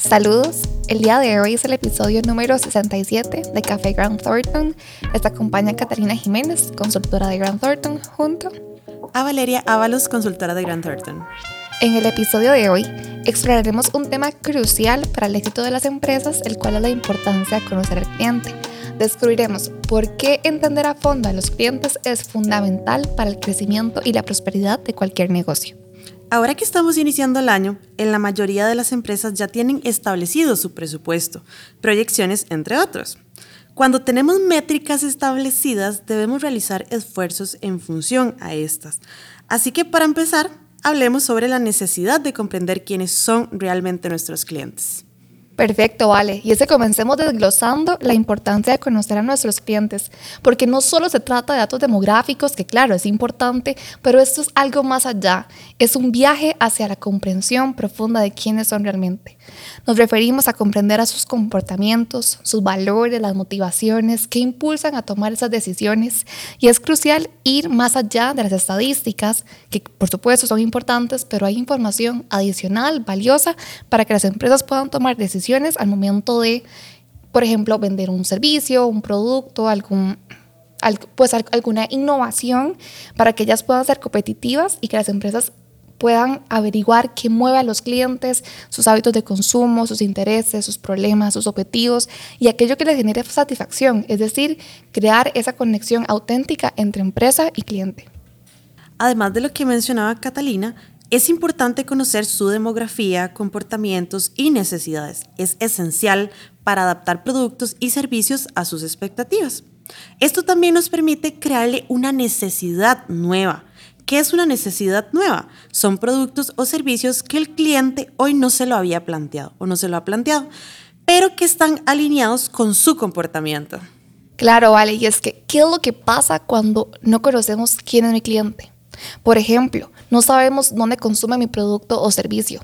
Saludos, el día de hoy es el episodio número 67 de Café Grant Thornton. Esta acompaña Catalina Jiménez, consultora de Grant Thornton, junto a Valeria Ábalos, consultora de Grant Thornton. En el episodio de hoy exploraremos un tema crucial para el éxito de las empresas, el cual es la importancia de conocer al cliente. Descubriremos por qué entender a fondo a los clientes es fundamental para el crecimiento y la prosperidad de cualquier negocio. Ahora que estamos iniciando el año, en la mayoría de las empresas ya tienen establecido su presupuesto, proyecciones, entre otros. Cuando tenemos métricas establecidas, debemos realizar esfuerzos en función a estas. Así que para empezar, hablemos sobre la necesidad de comprender quiénes son realmente nuestros clientes. Perfecto, vale. Y es que comencemos desglosando la importancia de conocer a nuestros clientes, porque no solo se trata de datos demográficos, que claro, es importante, pero esto es algo más allá. Es un viaje hacia la comprensión profunda de quiénes son realmente. Nos referimos a comprender a sus comportamientos, sus valores, las motivaciones que impulsan a tomar esas decisiones. Y es crucial ir más allá de las estadísticas, que por supuesto son importantes, pero hay información adicional, valiosa, para que las empresas puedan tomar decisiones al momento de, por ejemplo, vender un servicio, un producto, pues alguna innovación para que ellas puedan ser competitivas y que las empresas puedan averiguar qué mueve a los clientes, sus hábitos de consumo, sus intereses, sus problemas, sus objetivos y aquello que les genere satisfacción, es decir, crear esa conexión auténtica entre empresa y cliente. Además de lo que mencionaba Catalina, es importante conocer su demografía, comportamientos y necesidades. Es esencial para adaptar productos y servicios a sus expectativas. Esto también nos permite crearle una necesidad nueva ¿Qué es una necesidad nueva? Son productos o servicios que el cliente hoy no se lo había planteado o no se lo ha planteado, pero que están alineados con su comportamiento. Claro, vale, y es que, ¿qué es lo que pasa cuando no conocemos quién es mi cliente? Por ejemplo, no sabemos dónde consume mi producto o servicio.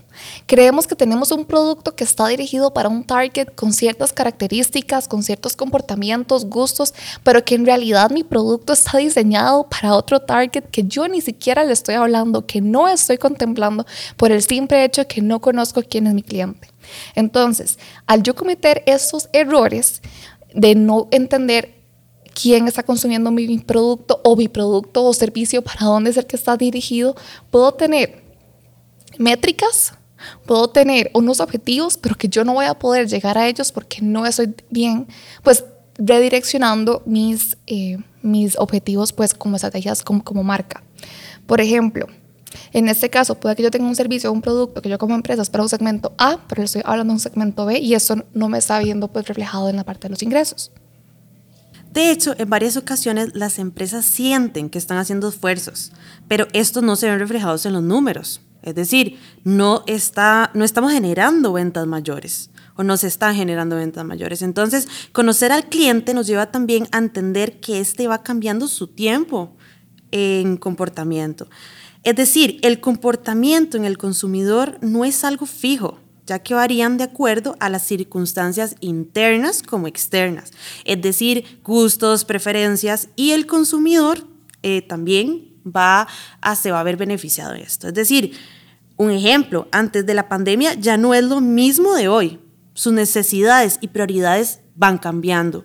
Creemos que tenemos un producto que está dirigido para un target con ciertas características, con ciertos comportamientos, gustos, pero que en realidad mi producto está diseñado para otro target que yo ni siquiera le estoy hablando, que no estoy contemplando por el simple hecho que no conozco quién es mi cliente. Entonces, al yo cometer estos errores de no entender quién está consumiendo mi producto o mi producto o servicio, para dónde es el que está dirigido. Puedo tener métricas, puedo tener unos objetivos, pero que yo no voy a poder llegar a ellos porque no estoy bien, pues redireccionando mis, eh, mis objetivos pues como estrategias como, como marca. Por ejemplo, en este caso, puede que yo tenga un servicio o un producto que yo como empresa es para un segmento A, pero estoy hablando de un segmento B y eso no me está viendo pues reflejado en la parte de los ingresos. De hecho, en varias ocasiones las empresas sienten que están haciendo esfuerzos, pero estos no se ven reflejados en los números. Es decir, no, está, no estamos generando ventas mayores o no se están generando ventas mayores. Entonces, conocer al cliente nos lleva también a entender que éste va cambiando su tiempo en comportamiento. Es decir, el comportamiento en el consumidor no es algo fijo, ya que varían de acuerdo a las circunstancias internas como externas, es decir, gustos, preferencias y el consumidor eh, también va a, se va a ver beneficiado de esto. Es decir, un ejemplo, antes de la pandemia ya no es lo mismo de hoy. Sus necesidades y prioridades van cambiando.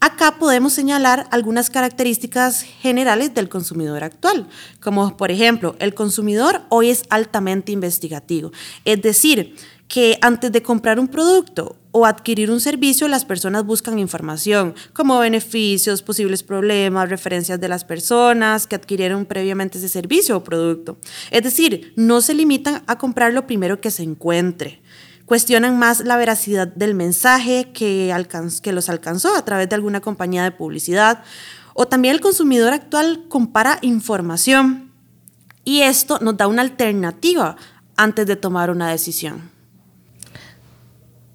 Acá podemos señalar algunas características generales del consumidor actual, como por ejemplo, el consumidor hoy es altamente investigativo, es decir, que antes de comprar un producto o adquirir un servicio, las personas buscan información como beneficios, posibles problemas, referencias de las personas que adquirieron previamente ese servicio o producto. Es decir, no se limitan a comprar lo primero que se encuentre. Cuestionan más la veracidad del mensaje que, que los alcanzó a través de alguna compañía de publicidad. O también el consumidor actual compara información y esto nos da una alternativa antes de tomar una decisión.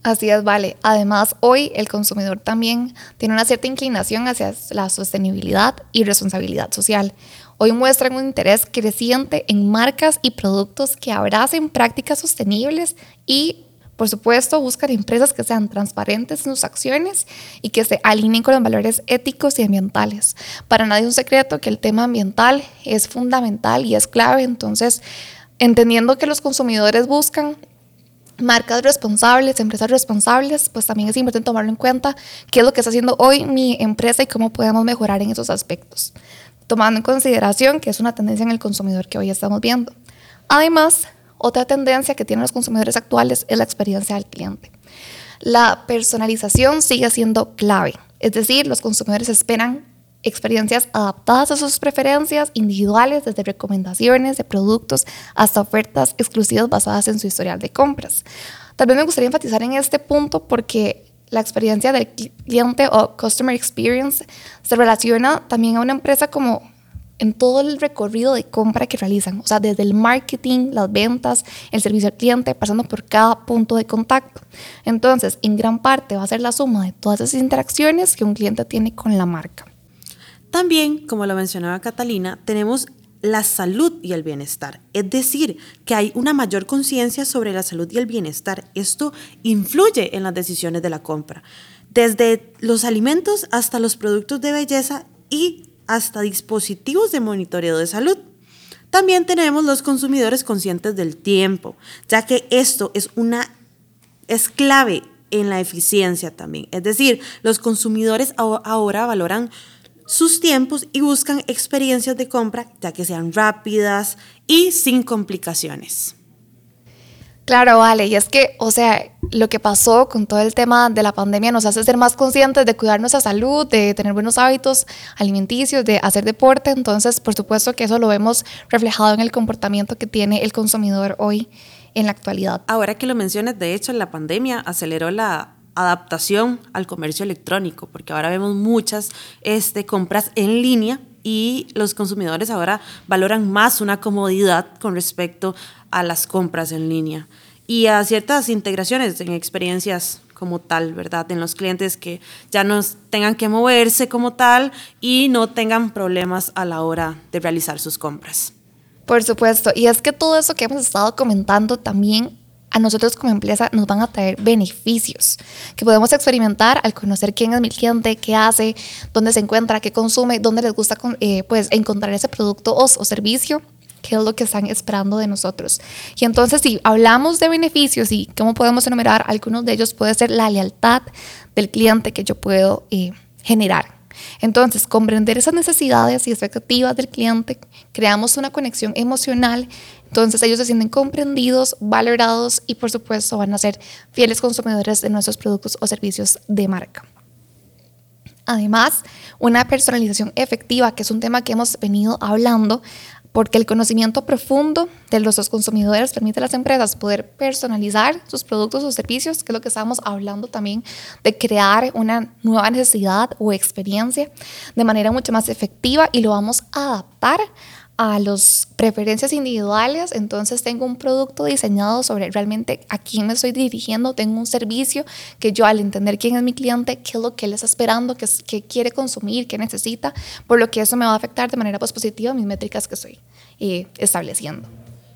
Así es, vale. Además, hoy el consumidor también tiene una cierta inclinación hacia la sostenibilidad y responsabilidad social. Hoy muestran un interés creciente en marcas y productos que abracen prácticas sostenibles y, por supuesto, buscan empresas que sean transparentes en sus acciones y que se alineen con los valores éticos y ambientales. Para nadie es un secreto que el tema ambiental es fundamental y es clave, entonces, entendiendo que los consumidores buscan marcas responsables, empresas responsables, pues también es importante tomarlo en cuenta qué es lo que está haciendo hoy mi empresa y cómo podemos mejorar en esos aspectos, tomando en consideración que es una tendencia en el consumidor que hoy estamos viendo. Además, otra tendencia que tienen los consumidores actuales es la experiencia del cliente. La personalización sigue siendo clave, es decir, los consumidores esperan experiencias adaptadas a sus preferencias individuales, desde recomendaciones de productos hasta ofertas exclusivas basadas en su historial de compras. También me gustaría enfatizar en este punto porque la experiencia del cliente o customer experience se relaciona también a una empresa como en todo el recorrido de compra que realizan, o sea, desde el marketing, las ventas, el servicio al cliente, pasando por cada punto de contacto. Entonces, en gran parte va a ser la suma de todas esas interacciones que un cliente tiene con la marca. También, como lo mencionaba Catalina, tenemos la salud y el bienestar. Es decir, que hay una mayor conciencia sobre la salud y el bienestar. Esto influye en las decisiones de la compra, desde los alimentos hasta los productos de belleza y hasta dispositivos de monitoreo de salud. También tenemos los consumidores conscientes del tiempo, ya que esto es una es clave en la eficiencia también. Es decir, los consumidores ahora valoran sus tiempos y buscan experiencias de compra ya que sean rápidas y sin complicaciones. Claro, vale, y es que, o sea, lo que pasó con todo el tema de la pandemia nos hace ser más conscientes de cuidar nuestra salud, de tener buenos hábitos alimenticios, de hacer deporte, entonces, por supuesto que eso lo vemos reflejado en el comportamiento que tiene el consumidor hoy en la actualidad. Ahora que lo mencionas, de hecho, la pandemia aceleró la adaptación al comercio electrónico, porque ahora vemos muchas este, compras en línea y los consumidores ahora valoran más una comodidad con respecto a las compras en línea y a ciertas integraciones en experiencias como tal, ¿verdad? En los clientes que ya no tengan que moverse como tal y no tengan problemas a la hora de realizar sus compras. Por supuesto, y es que todo eso que hemos estado comentando también a nosotros como empresa nos van a traer beneficios que podemos experimentar al conocer quién es mi cliente, qué hace, dónde se encuentra, qué consume, dónde les gusta eh, pues, encontrar ese producto o, o servicio qué es lo que están esperando de nosotros. Y entonces, si hablamos de beneficios y cómo podemos enumerar, algunos de ellos puede ser la lealtad del cliente que yo puedo eh, generar. Entonces, comprender esas necesidades y expectativas del cliente, creamos una conexión emocional entonces ellos se sienten comprendidos, valorados y por supuesto van a ser fieles consumidores de nuestros productos o servicios de marca. Además, una personalización efectiva, que es un tema que hemos venido hablando, porque el conocimiento profundo de los consumidores permite a las empresas poder personalizar sus productos o servicios, que es lo que estábamos hablando también, de crear una nueva necesidad o experiencia de manera mucho más efectiva y lo vamos a adaptar a las preferencias individuales, entonces tengo un producto diseñado sobre realmente a quién me estoy dirigiendo, tengo un servicio que yo al entender quién es mi cliente, qué es lo que él está esperando, qué, qué quiere consumir, qué necesita, por lo que eso me va a afectar de manera pues, positiva mis métricas que estoy eh, estableciendo.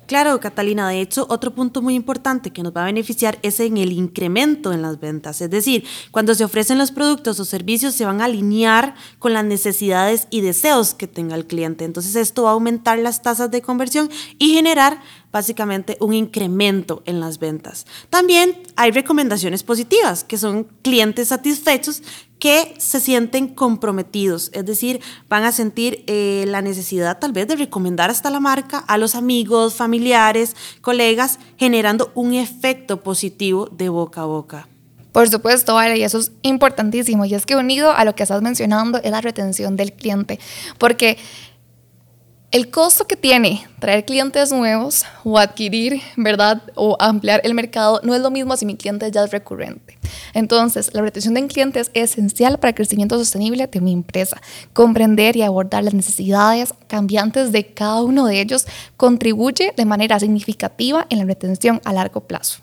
Claro, Catalina, de hecho, otro punto muy importante que nos va a beneficiar es en el incremento en las ventas. Es decir, cuando se ofrecen los productos o servicios se van a alinear con las necesidades y deseos que tenga el cliente. Entonces esto va a aumentar las tasas de conversión y generar básicamente un incremento en las ventas. También hay recomendaciones positivas, que son clientes satisfechos que se sienten comprometidos, es decir, van a sentir eh, la necesidad tal vez de recomendar hasta la marca a los amigos, familiares, colegas, generando un efecto positivo de boca a boca. Por supuesto, vale, y eso es importantísimo. Y es que unido a lo que estás mencionando es la retención del cliente, porque el costo que tiene traer clientes nuevos o adquirir, ¿verdad? O ampliar el mercado no es lo mismo si mi cliente ya es recurrente. Entonces, la retención de clientes es esencial para el crecimiento sostenible de mi empresa. Comprender y abordar las necesidades cambiantes de cada uno de ellos contribuye de manera significativa en la retención a largo plazo.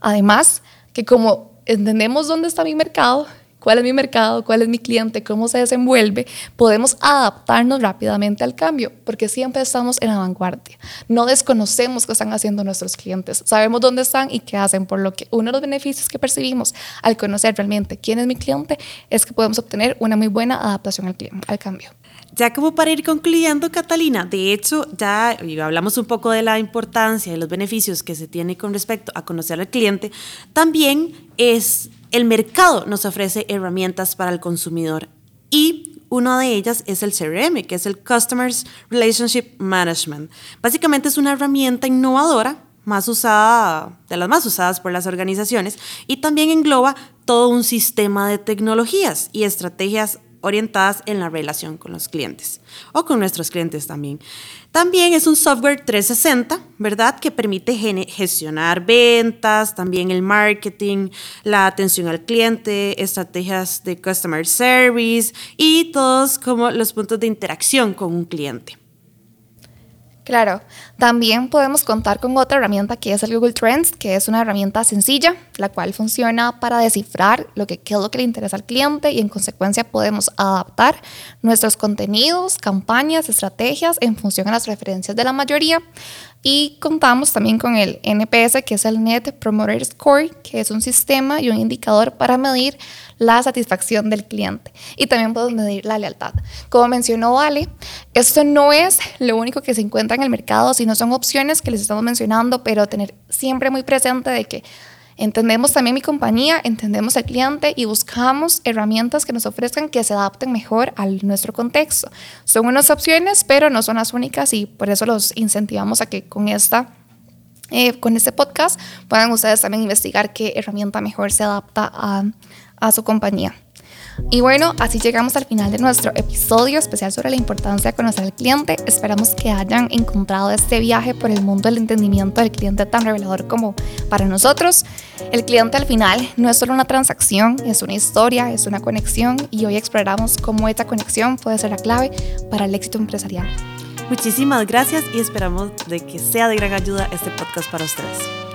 Además, que como entendemos dónde está mi mercado, cuál es mi mercado, cuál es mi cliente, cómo se desenvuelve, podemos adaptarnos rápidamente al cambio, porque siempre estamos en la vanguardia. No desconocemos qué están haciendo nuestros clientes, sabemos dónde están y qué hacen, por lo que uno de los beneficios que percibimos al conocer realmente quién es mi cliente es que podemos obtener una muy buena adaptación al, al cambio. ya como para ir concluyendo, Catalina, de hecho ya hablamos un poco de la importancia y los beneficios que se tiene con respecto a conocer al cliente, también es el mercado nos ofrece herramientas para el consumidor y una de ellas es el CRM, que es el Customers Relationship Management. Básicamente es una herramienta innovadora más usada, de las más usadas por las organizaciones, y también engloba todo un sistema de tecnologías y estrategias orientadas en la relación con los clientes o con nuestros clientes también. También es un software 360, ¿verdad? Que permite gestionar ventas, también el marketing, la atención al cliente, estrategias de customer service y todos como los puntos de interacción con un cliente. Claro, también podemos contar con otra herramienta que es el Google Trends, que es una herramienta sencilla, la cual funciona para descifrar lo que, es lo que le interesa al cliente y en consecuencia podemos adaptar nuestros contenidos, campañas, estrategias en función a las preferencias de la mayoría. Y contamos también con el NPS, que es el Net Promoter Score, que es un sistema y un indicador para medir la satisfacción del cliente. Y también podemos medir la lealtad. Como mencionó Vale, esto no es lo único que se encuentra en el mercado, sino son opciones que les estamos mencionando, pero tener siempre muy presente de que entendemos también mi compañía, entendemos al cliente y buscamos herramientas que nos ofrezcan que se adapten mejor a nuestro contexto. Son unas opciones, pero no son las únicas y por eso los incentivamos a que con esta eh, con este podcast puedan ustedes también investigar qué herramienta mejor se adapta a, a su compañía. Y bueno, así llegamos al final de nuestro episodio especial sobre la importancia de conocer al cliente. Esperamos que hayan encontrado este viaje por el mundo del entendimiento del cliente tan revelador como para nosotros. El cliente al final no es solo una transacción, es una historia, es una conexión y hoy exploramos cómo esta conexión puede ser la clave para el éxito empresarial. Muchísimas gracias y esperamos de que sea de gran ayuda este podcast para ustedes.